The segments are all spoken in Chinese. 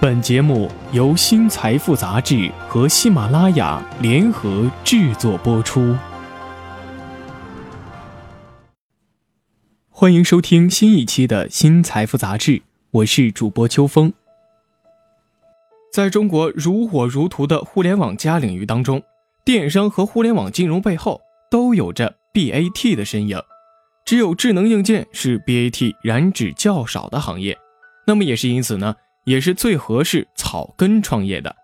本节目由新财富杂志和喜马拉雅联合制作播出。欢迎收听新一期的新财富杂志，我是主播秋风。在中国如火如荼的互联网加领域当中，电商和互联网金融背后都有着 BAT 的身影。只有智能硬件是 BAT 染指较少的行业，那么也是因此呢。也是最合适草根创业的，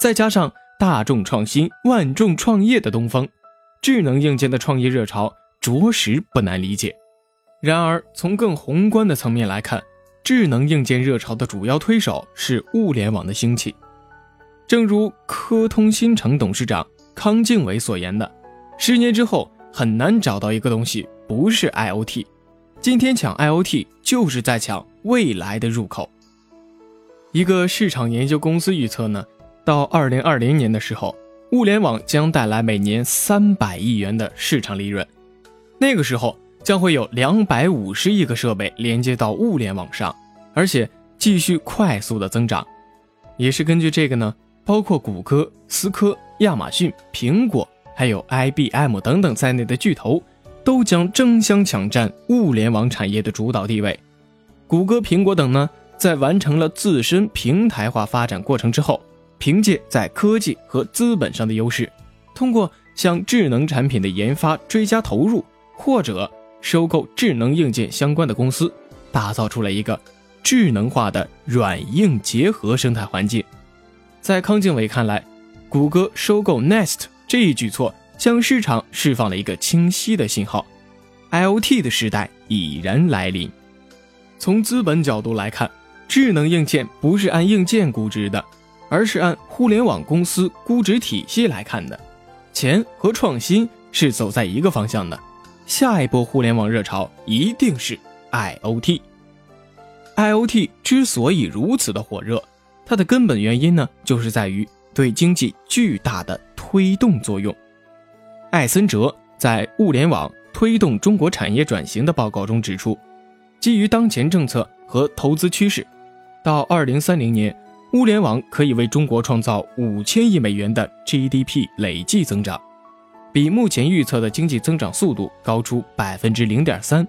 再加上大众创新、万众创业的东风，智能硬件的创业热潮着实不难理解。然而，从更宏观的层面来看，智能硬件热潮的主要推手是物联网的兴起。正如科通新城董事长康敬伟所言的：“十年之后，很难找到一个东西不是 IOT。今天抢 IOT，就是在抢未来的入口。”一个市场研究公司预测呢，到二零二零年的时候，物联网将带来每年三百亿元的市场利润。那个时候将会有两百五十亿个设备连接到物联网上，而且继续快速的增长。也是根据这个呢，包括谷歌、思科、亚马逊、苹果，还有 IBM 等等在内的巨头，都将争相抢占物联网产业的主导地位。谷歌、苹果等呢？在完成了自身平台化发展过程之后，凭借在科技和资本上的优势，通过向智能产品的研发追加投入，或者收购智能硬件相关的公司，打造出了一个智能化的软硬结合生态环境。在康敬伟看来，谷歌收购 Nest 这一举措，向市场释放了一个清晰的信号：IOT 的时代已然来临。从资本角度来看。智能硬件不是按硬件估值的，而是按互联网公司估值体系来看的。钱和创新是走在一个方向的。下一波互联网热潮一定是 IOT。IOT 之所以如此的火热，它的根本原因呢，就是在于对经济巨大的推动作用。艾森哲在《物联网推动中国产业转型》的报告中指出，基于当前政策和投资趋势。到二零三零年，物联网可以为中国创造五千亿美元的 GDP 累计增长，比目前预测的经济增长速度高出百分之零点三。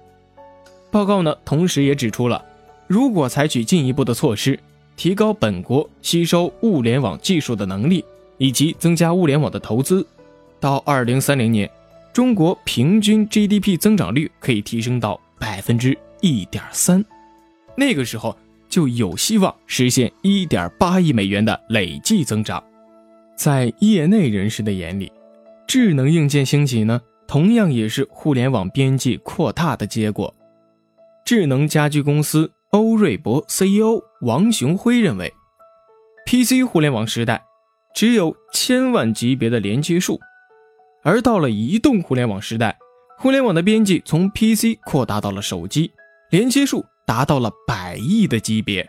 报告呢，同时也指出了，如果采取进一步的措施，提高本国吸收物联网技术的能力，以及增加物联网的投资，到二零三零年，中国平均 GDP 增长率可以提升到百分之一点三。那个时候。就有希望实现一点八亿美元的累计增长。在业内人士的眼里，智能硬件兴起呢，同样也是互联网边际扩大的结果。智能家居公司欧瑞博 CEO 王雄辉认为，PC 互联网时代只有千万级别的连接数，而到了移动互联网时代，互联网的边际从 PC 扩大到了手机，连接数。达到了百亿的级别，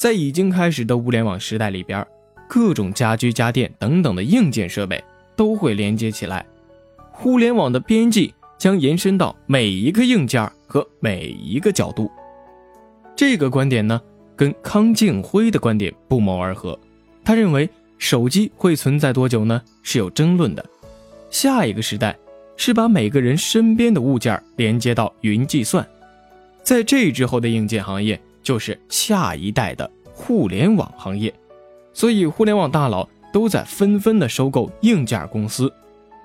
在已经开始的物联网时代里边，各种家居家电等等的硬件设备都会连接起来，互联网的边际将延伸到每一个硬件和每一个角度。这个观点呢，跟康敬辉的观点不谋而合。他认为手机会存在多久呢？是有争论的。下一个时代是把每个人身边的物件连接到云计算。在这之后的硬件行业就是下一代的互联网行业，所以互联网大佬都在纷纷的收购硬件公司。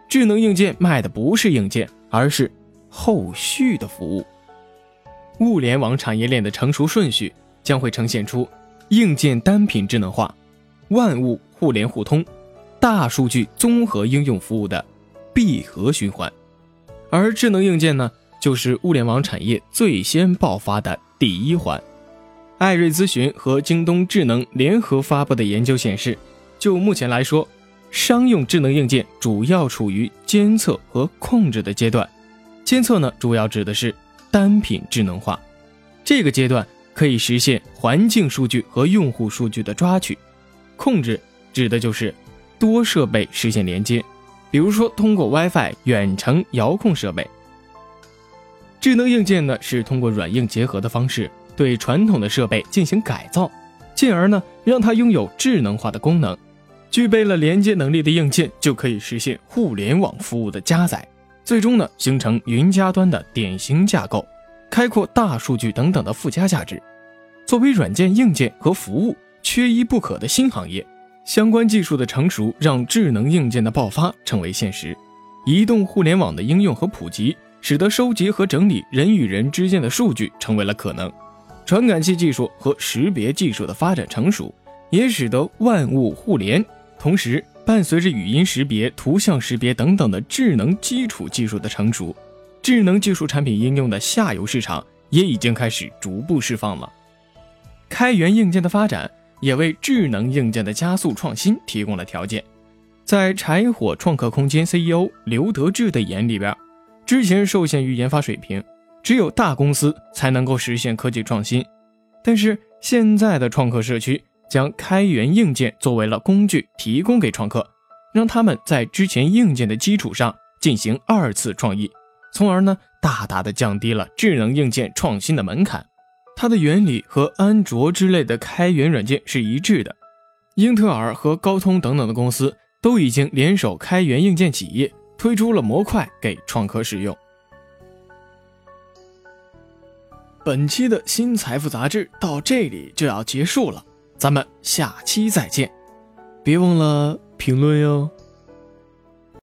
智能硬件卖的不是硬件，而是后续的服务。物联网产业链的成熟顺序将会呈现出硬件单品智能化、万物互联互通、大数据综合应用服务的闭合循环，而智能硬件呢？就是物联网产业最先爆发的第一环。艾瑞咨询和京东智能联合发布的研究显示，就目前来说，商用智能硬件主要处于监测和控制的阶段。监测呢，主要指的是单品智能化，这个阶段可以实现环境数据和用户数据的抓取；控制指的就是多设备实现连接，比如说通过 WiFi 远程遥控设备。智能硬件呢，是通过软硬结合的方式对传统的设备进行改造，进而呢让它拥有智能化的功能。具备了连接能力的硬件就可以实现互联网服务的加载，最终呢形成云加端的典型架构，开阔大数据等等的附加价值。作为软件、硬件和服务缺一不可的新行业，相关技术的成熟让智能硬件的爆发成为现实。移动互联网的应用和普及，使得收集和整理人与人之间的数据成为了可能。传感器技术和识别技术的发展成熟，也使得万物互联。同时，伴随着语音识别、图像识别等等的智能基础技术的成熟，智能技术产品应用的下游市场也已经开始逐步释放了。开源硬件的发展也为智能硬件的加速创新提供了条件。在柴火创客空间 CEO 刘德志的眼里边，之前受限于研发水平，只有大公司才能够实现科技创新，但是现在的创客社区。将开源硬件作为了工具，提供给创客，让他们在之前硬件的基础上进行二次创意，从而呢大大的降低了智能硬件创新的门槛。它的原理和安卓之类的开源软件是一致的。英特尔和高通等等的公司都已经联手开源硬件企业，推出了模块给创客使用。本期的新财富杂志到这里就要结束了。咱们下期再见，别忘了评论哟。